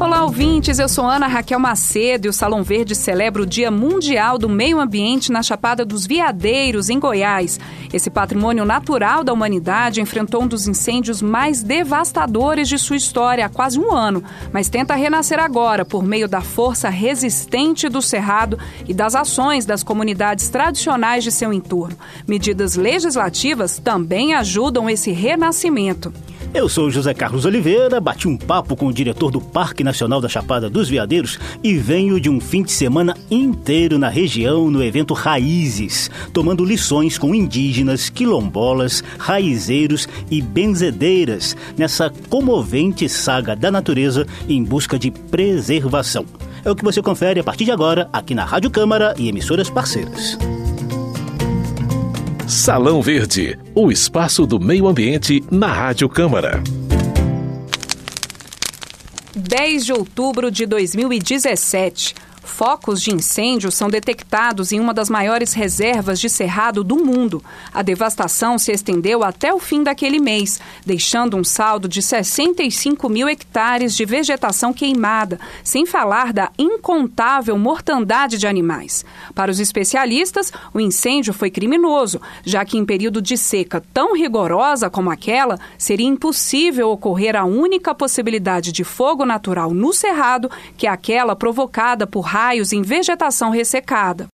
Olá, ouvintes. Eu sou Ana Raquel Macedo e o Salão Verde celebra o Dia Mundial do Meio Ambiente na Chapada dos Veadeiros, em Goiás. Esse patrimônio natural da humanidade enfrentou um dos incêndios mais devastadores de sua história há quase um ano, mas tenta renascer agora por meio da força resistente do Cerrado e das ações das comunidades tradicionais de seu entorno. Medidas legislativas também ajudam esse renascimento. Eu sou José Carlos Oliveira, bati um papo com o diretor do Parque Nacional da Chapada dos Veadeiros e venho de um fim de semana inteiro na região no evento Raízes, tomando lições com indígenas, quilombolas, raizeiros e benzedeiras nessa comovente saga da natureza em busca de preservação. É o que você confere a partir de agora aqui na Rádio Câmara e emissoras parceiras. Salão Verde, o espaço do meio ambiente na Rádio Câmara. 10 de outubro de 2017. Focos de incêndio são detectados em uma das maiores reservas de cerrado do mundo. A devastação se estendeu até o fim daquele mês, deixando um saldo de 65 mil hectares de vegetação queimada, sem falar da incontável mortandade de animais. Para os especialistas, o incêndio foi criminoso, já que em período de seca tão rigorosa como aquela, seria impossível ocorrer a única possibilidade de fogo natural no cerrado, que é aquela provocada por raios em vegetação ressecada.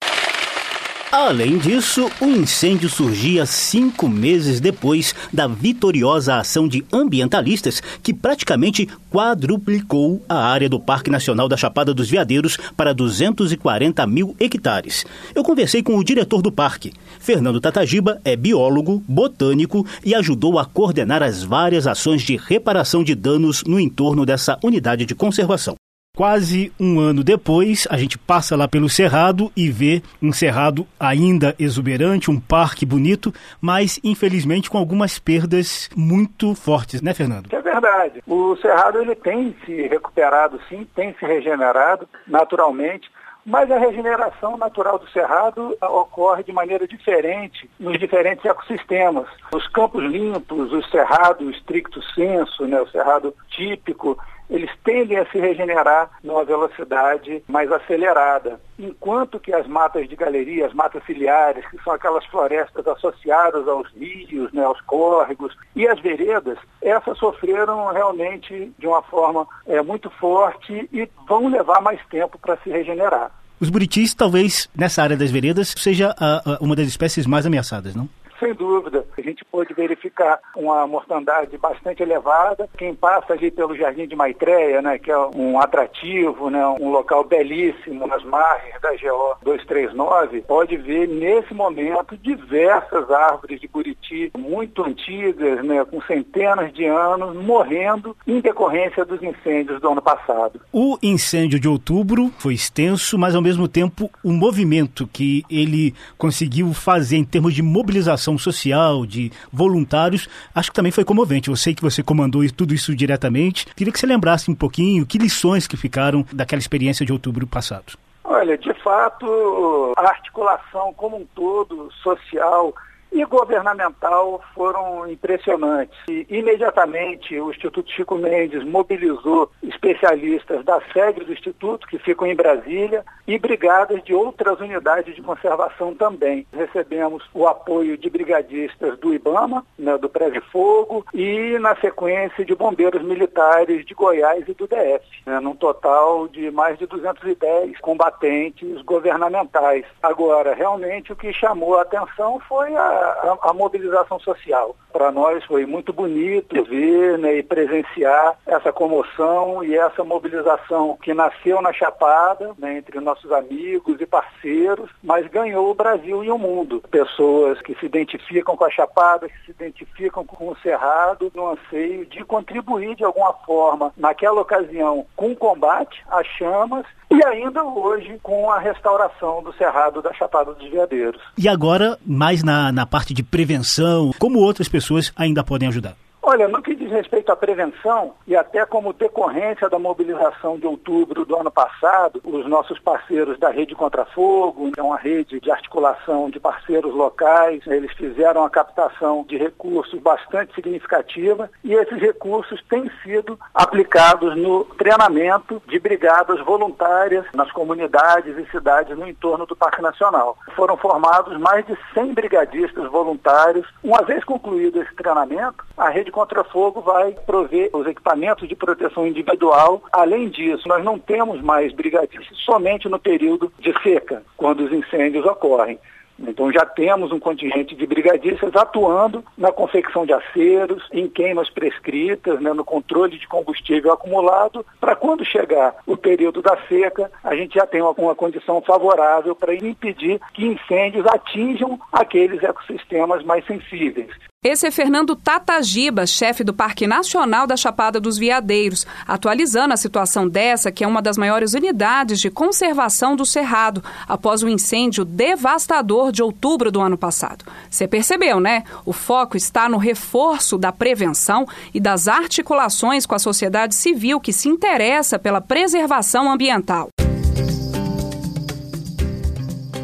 Além disso, o incêndio surgia cinco meses depois da vitoriosa ação de ambientalistas que praticamente quadruplicou a área do Parque Nacional da Chapada dos Veadeiros para 240 mil hectares. Eu conversei com o diretor do parque. Fernando Tatagiba é biólogo, botânico e ajudou a coordenar as várias ações de reparação de danos no entorno dessa unidade de conservação. Quase um ano depois, a gente passa lá pelo Cerrado e vê um Cerrado ainda exuberante, um parque bonito, mas infelizmente com algumas perdas muito fortes, né, Fernando? É verdade. O Cerrado ele tem se recuperado, sim, tem se regenerado naturalmente. Mas a regeneração natural do cerrado ocorre de maneira diferente nos diferentes ecossistemas. Os campos limpos, o cerrado estricto senso, né, o cerrado típico, eles tendem a se regenerar numa velocidade mais acelerada, enquanto que as matas de galeria, as matas ciliares, que são aquelas florestas associadas aos rios, né, aos córregos e as veredas, essas sofreram realmente de uma forma é, muito forte e vão levar mais tempo para se regenerar. Os buritis, talvez, nessa área das veredas, seja a, a, uma das espécies mais ameaçadas, não? Sem dúvida. A gente pôde verificar uma mortandade bastante elevada. Quem passa ali pelo Jardim de Maitreya, né, que é um atrativo, né, um local belíssimo nas margens da GO 239, pode ver nesse momento diversas árvores de Buriti muito antigas, né, com centenas de anos, morrendo em decorrência dos incêndios do ano passado. O incêndio de outubro foi extenso, mas ao mesmo tempo o movimento que ele conseguiu fazer em termos de mobilização ação social, de voluntários, acho que também foi comovente. Eu sei que você comandou tudo isso diretamente. Queria que você lembrasse um pouquinho que lições que ficaram daquela experiência de outubro passado. Olha, de fato, a articulação como um todo, social, e governamental foram impressionantes. E, imediatamente o Instituto Chico Mendes mobilizou especialistas da sede do Instituto, que ficam em Brasília, e brigadas de outras unidades de conservação também. Recebemos o apoio de brigadistas do IBAMA, né, do Prédio Fogo, e na sequência de bombeiros militares de Goiás e do DF, né, num total de mais de 210 combatentes governamentais. Agora, realmente o que chamou a atenção foi a a, a mobilização social. Para nós foi muito bonito ver né, e presenciar essa comoção e essa mobilização que nasceu na Chapada, né, entre nossos amigos e parceiros, mas ganhou o Brasil e o mundo. Pessoas que se identificam com a Chapada, que se identificam com o Cerrado, no anseio de contribuir de alguma forma, naquela ocasião, com o combate às chamas e ainda hoje com a restauração do Cerrado da Chapada dos Veadeiros. E agora, mais na, na parte de prevenção, como outras pessoas ainda podem ajudar? Olha, no que diz respeito à prevenção, e até como decorrência da mobilização de outubro do ano passado, os nossos parceiros da Rede Contra Fogo, é uma rede de articulação de parceiros locais, eles fizeram a captação de recursos bastante significativa e esses recursos têm sido aplicados no treinamento de brigadas voluntárias nas comunidades e cidades no entorno do Parque Nacional. Foram formados mais de 100 brigadistas voluntários. Uma vez concluído esse treinamento, a Rede Contra Fogo vai prover os equipamentos de proteção individual. Além disso, nós não temos mais brigadistas somente no período de seca, quando os incêndios ocorrem. Então já temos um contingente de brigadistas atuando na confecção de aceros, em queimas prescritas, né, no controle de combustível acumulado, para quando chegar o período da seca, a gente já tem uma condição favorável para impedir que incêndios atinjam aqueles ecossistemas mais sensíveis. Esse é Fernando Tatagiba, chefe do Parque Nacional da Chapada dos Veadeiros, atualizando a situação dessa, que é uma das maiores unidades de conservação do Cerrado, após o incêndio devastador de outubro do ano passado. Você percebeu, né? O foco está no reforço da prevenção e das articulações com a sociedade civil que se interessa pela preservação ambiental.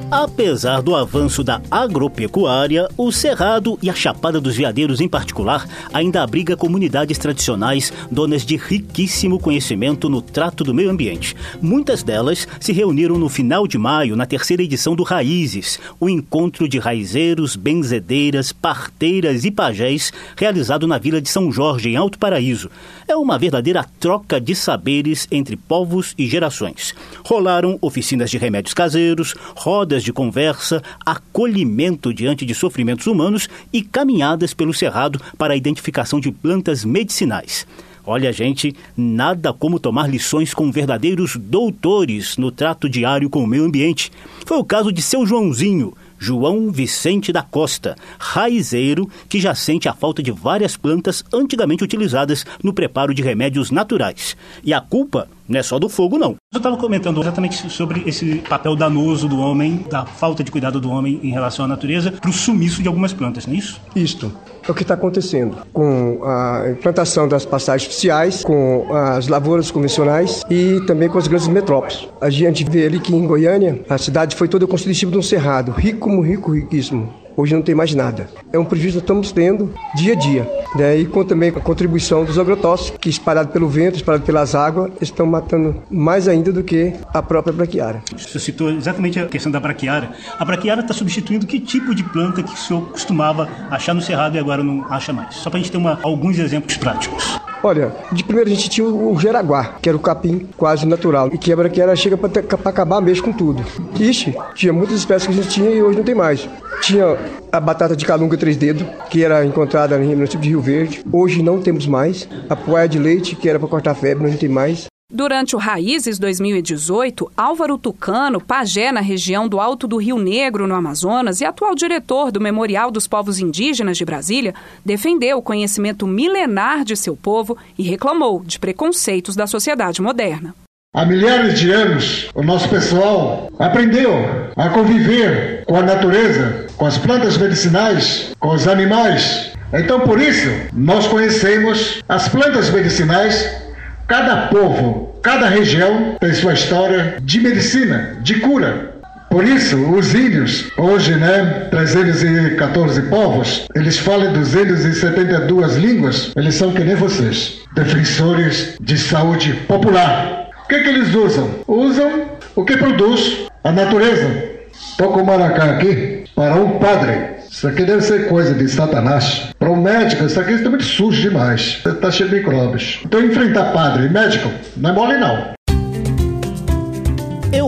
Apesar do avanço da agropecuária, o Cerrado e a Chapada dos Veadeiros em particular ainda abriga comunidades tradicionais donas de riquíssimo conhecimento no trato do meio ambiente. Muitas delas se reuniram no final de maio na terceira edição do Raízes, o encontro de raizeiros, benzedeiras, parteiras e pajés realizado na Vila de São Jorge, em Alto Paraíso. É uma verdadeira troca de saberes entre povos e gerações. Rolaram oficinas de remédios caseiros, rodas de conversa, acolhimento diante de sofrimentos humanos e caminhadas pelo cerrado para a identificação de plantas medicinais. Olha, gente, nada como tomar lições com verdadeiros doutores no trato diário com o meio ambiente. Foi o caso de seu Joãozinho, João Vicente da Costa, raizeiro que já sente a falta de várias plantas antigamente utilizadas no preparo de remédios naturais. E a culpa não é só do fogo, não. Eu estava comentando exatamente sobre esse papel danoso do homem, da falta de cuidado do homem em relação à natureza, para o sumiço de algumas plantas, não é isso? Isto é o que está acontecendo com a implantação das passagens artificiais, com as lavouras convencionais e também com as grandes metrópoles. A gente vê ali que em Goiânia a cidade foi toda construída em cima de um cerrado, rico rico, riquíssimo. Hoje não tem mais nada. É um prejuízo que estamos tendo dia a dia. Né? E com também a contribuição dos agrotóxicos, que espalhado pelo vento, espalhado pelas águas, estão matando mais ainda do que a própria braquiária. Você citou exatamente a questão da braquiária. A braquiária está substituindo que tipo de planta que o senhor costumava achar no cerrado e agora não acha mais? Só para a gente ter uma, alguns exemplos práticos. Olha, de primeiro a gente tinha o jeraguá, que era o capim quase natural, e que a braquiária chega para acabar mesmo com tudo. Ixi, tinha muitas espécies que a gente tinha e hoje não tem mais. Tinha a batata de calunga três dedos, que era encontrada no município de Rio Verde. Hoje não temos mais. A poeia de leite, que era para cortar febre, não tem mais. Durante o Raízes 2018, Álvaro Tucano, pajé na região do Alto do Rio Negro, no Amazonas, e atual diretor do Memorial dos Povos Indígenas de Brasília, defendeu o conhecimento milenar de seu povo e reclamou de preconceitos da sociedade moderna. Há milhares de anos, o nosso pessoal aprendeu a conviver com a natureza, com as plantas medicinais, com os animais. Então, por isso, nós conhecemos as plantas medicinais Cada povo, cada região tem sua história de medicina, de cura. Por isso, os índios, hoje, né, 314 povos, eles falam 272 línguas, eles são que nem vocês, defensores de saúde popular. O que, que eles usam? Usam o que produz a natureza. Estou com o maracá aqui para um padre isso aqui deve ser coisa de Satanás. Para um médico, isso aqui está muito sujo demais. Está cheio de micróbios. Então, enfrentar padre e médico não é mole, não.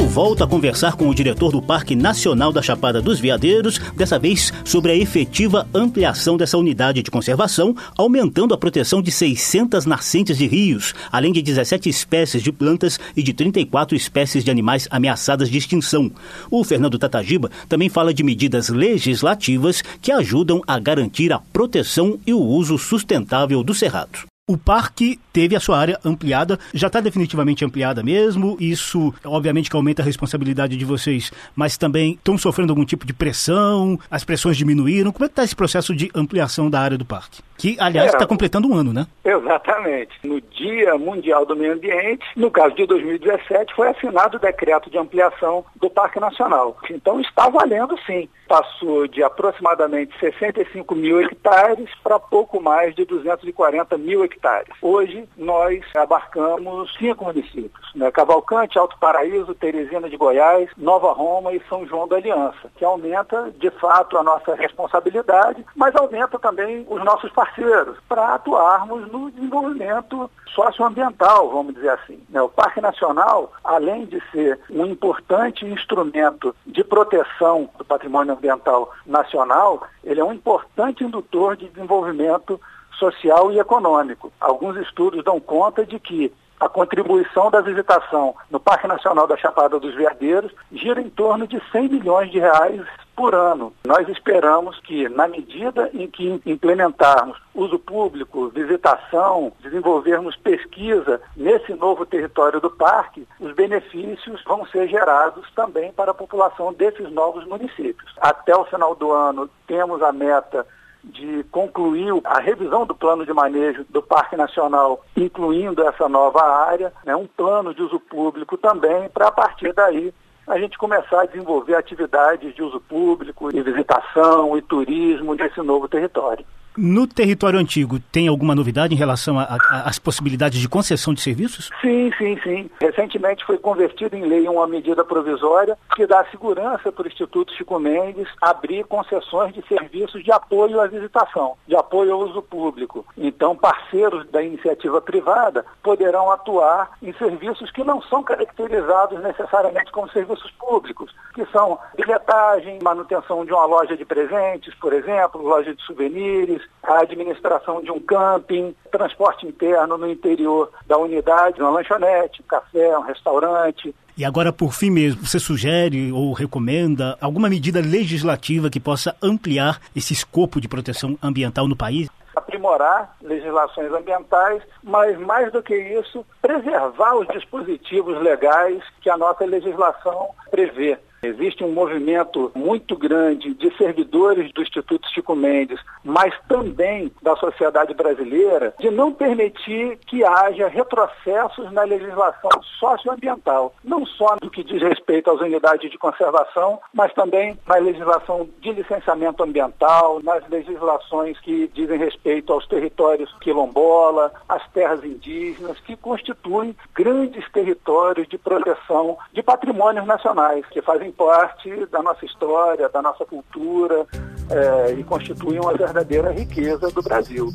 Eu volto a conversar com o diretor do Parque Nacional da Chapada dos Veadeiros, dessa vez sobre a efetiva ampliação dessa unidade de conservação, aumentando a proteção de 600 nascentes de rios, além de 17 espécies de plantas e de 34 espécies de animais ameaçadas de extinção. O Fernando Tatagiba também fala de medidas legislativas que ajudam a garantir a proteção e o uso sustentável do cerrado. O parque teve a sua área ampliada, já está definitivamente ampliada mesmo. Isso, obviamente, que aumenta a responsabilidade de vocês, mas também estão sofrendo algum tipo de pressão, as pressões diminuíram. Como é que está esse processo de ampliação da área do parque? Que, aliás, está é, completando um ano, né? Exatamente. No Dia Mundial do Meio Ambiente, no caso de 2017, foi assinado o decreto de ampliação do Parque Nacional. Então está valendo sim. Passou de aproximadamente 65 mil hectares para pouco mais de 240 mil hectares. Hoje, nós abarcamos cinco municípios, né? Cavalcante, Alto Paraíso, Teresina de Goiás, Nova Roma e São João da Aliança, que aumenta, de fato, a nossa responsabilidade, mas aumenta também os nossos parceiros para atuarmos no desenvolvimento socioambiental, vamos dizer assim. Né? O Parque Nacional, além de ser um importante instrumento de proteção do patrimônio ambiental nacional, ele é um importante indutor de desenvolvimento social e econômico. Alguns estudos dão conta de que a contribuição da visitação no Parque Nacional da Chapada dos Veadeiros gira em torno de 100 milhões de reais por ano. Nós esperamos que, na medida em que implementarmos uso público, visitação, desenvolvermos pesquisa nesse novo território do parque, os benefícios vão ser gerados também para a população desses novos municípios. Até o final do ano, temos a meta de concluir a revisão do plano de manejo do Parque Nacional, incluindo essa nova área, né, um plano de uso público também, para a partir daí a gente começar a desenvolver atividades de uso público e visitação e turismo nesse novo território. No território antigo, tem alguma novidade em relação às possibilidades de concessão de serviços? Sim, sim, sim. Recentemente foi convertida em lei uma medida provisória que dá segurança para o Instituto Chico Mendes abrir concessões de serviços de apoio à visitação, de apoio ao uso público. Então, parceiros da iniciativa privada poderão atuar em serviços que não são caracterizados necessariamente como serviços públicos, que são bilhetagem, manutenção de uma loja de presentes, por exemplo, loja de souvenirs, a administração de um camping, transporte interno no interior da unidade, uma lanchonete, um café, um restaurante. E agora, por fim mesmo, você sugere ou recomenda alguma medida legislativa que possa ampliar esse escopo de proteção ambiental no país? aprimorar legislações ambientais, mas mais do que isso, preservar os dispositivos legais que a nossa legislação prevê. Existe um movimento muito grande de servidores do Instituto Chico Mendes, mas também da sociedade brasileira, de não permitir que haja retrocessos na legislação socioambiental, não só no que diz respeito às unidades de conservação, mas também na legislação de licenciamento ambiental, nas legislações que dizem respeito aos territórios quilombola, às terras indígenas, que constituem grandes territórios de proteção de patrimônios nacionais, que fazem fazem parte da nossa história, da nossa cultura é, e constituem uma verdadeira riqueza do Brasil.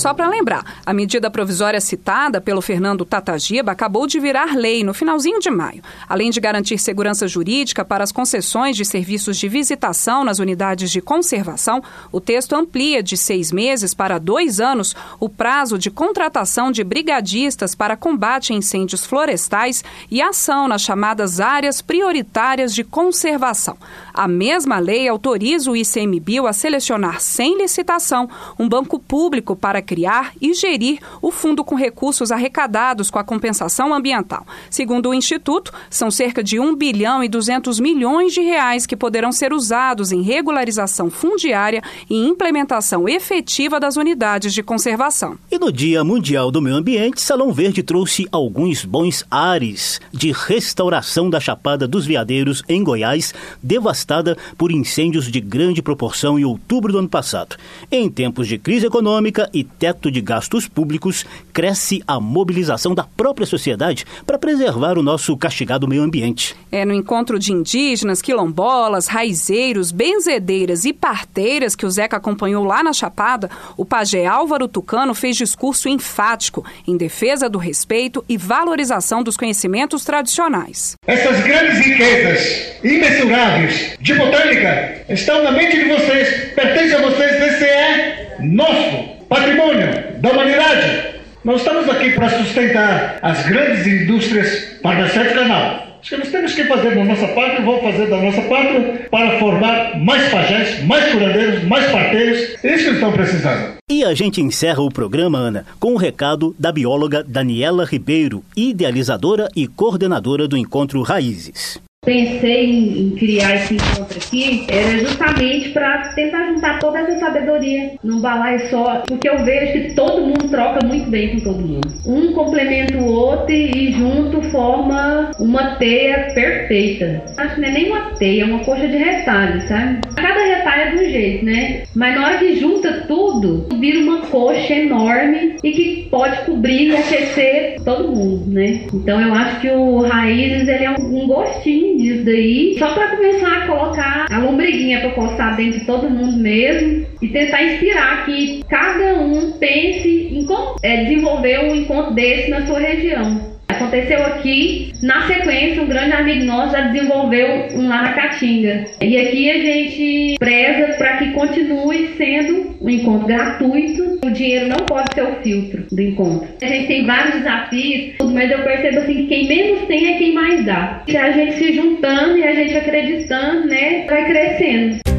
Só para lembrar, a medida provisória citada pelo Fernando Tatagiba acabou de virar lei no finalzinho de maio. Além de garantir segurança jurídica para as concessões de serviços de visitação nas unidades de conservação, o texto amplia de seis meses para dois anos o prazo de contratação de brigadistas para combate a incêndios florestais e ação nas chamadas áreas prioritárias de conservação. A mesma lei autoriza o ICMBio a selecionar sem licitação um banco público para criar e gerir o fundo com recursos arrecadados com a compensação ambiental. Segundo o Instituto, são cerca de 1 bilhão e 200 milhões de reais que poderão ser usados em regularização fundiária e implementação efetiva das unidades de conservação. E no Dia Mundial do Meio Ambiente, Salão Verde trouxe alguns bons ares de restauração da Chapada dos Veadeiros em Goiás, devastada por incêndios de grande proporção em outubro do ano passado. Em tempos de crise econômica e teto de gastos públicos, cresce a mobilização da própria sociedade para preservar o nosso castigado meio ambiente. É no encontro de indígenas, quilombolas, raizeiros, benzedeiras e parteiras que o Zeca acompanhou lá na Chapada, o pajé Álvaro Tucano fez discurso enfático em defesa do respeito e valorização dos conhecimentos tradicionais. Essas grandes riquezas imensuráveis de botânica estão na mente de vocês, pertencem a vocês, esse é nosso patrimônio da humanidade. Nós estamos aqui para sustentar as grandes indústrias farmacêuticas, canal. Acho que nós temos que fazer da nossa parte, vamos fazer da nossa parte para formar mais pajés, mais curandeiros, mais parteiros. Isso que estão precisando. E a gente encerra o programa, Ana, com o um recado da bióloga Daniela Ribeiro, idealizadora e coordenadora do Encontro Raízes pensei em, em, criar esse encontro aqui era justamente para tentar juntar toda essa sabedoria num balaio só, porque eu vejo que todo mundo troca muito bem com todo mundo. Um complementa o outro e junto forma uma teia perfeita. Acho que não é nem uma teia, é uma coxa de retalhos, sabe? Cada retalho é de um jeito, né? Mas na hora que junta tudo, vira uma coxa enorme e que pode cobrir e aquecer todo mundo, né? Então eu acho que o Raízes ele é um, um gostinho disso daí, só para começar a colocar a lombriguinha para coçar dentro de todo mundo mesmo e tentar inspirar que cada um pense em como é, desenvolver um encontro desse na sua região. Aconteceu aqui, na sequência, um grande amigo nosso já desenvolveu um lá na Caatinga. E aqui a gente preza para que continue sendo um encontro gratuito. O dinheiro não pode ser o filtro do encontro. A gente tem vários desafios, mas eu percebo assim que quem menos tem é quem mais dá. Se a gente se juntando e a gente acreditando, né, vai crescendo.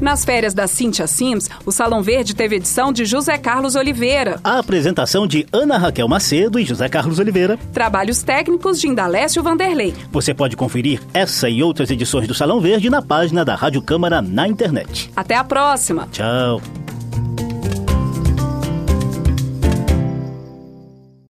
Nas férias da Cintia Sims, o Salão Verde teve edição de José Carlos Oliveira. A apresentação de Ana Raquel Macedo e José Carlos Oliveira. Trabalhos técnicos de Indalécio Vanderlei. Você pode conferir essa e outras edições do Salão Verde na página da Rádio Câmara na internet. Até a próxima. Tchau.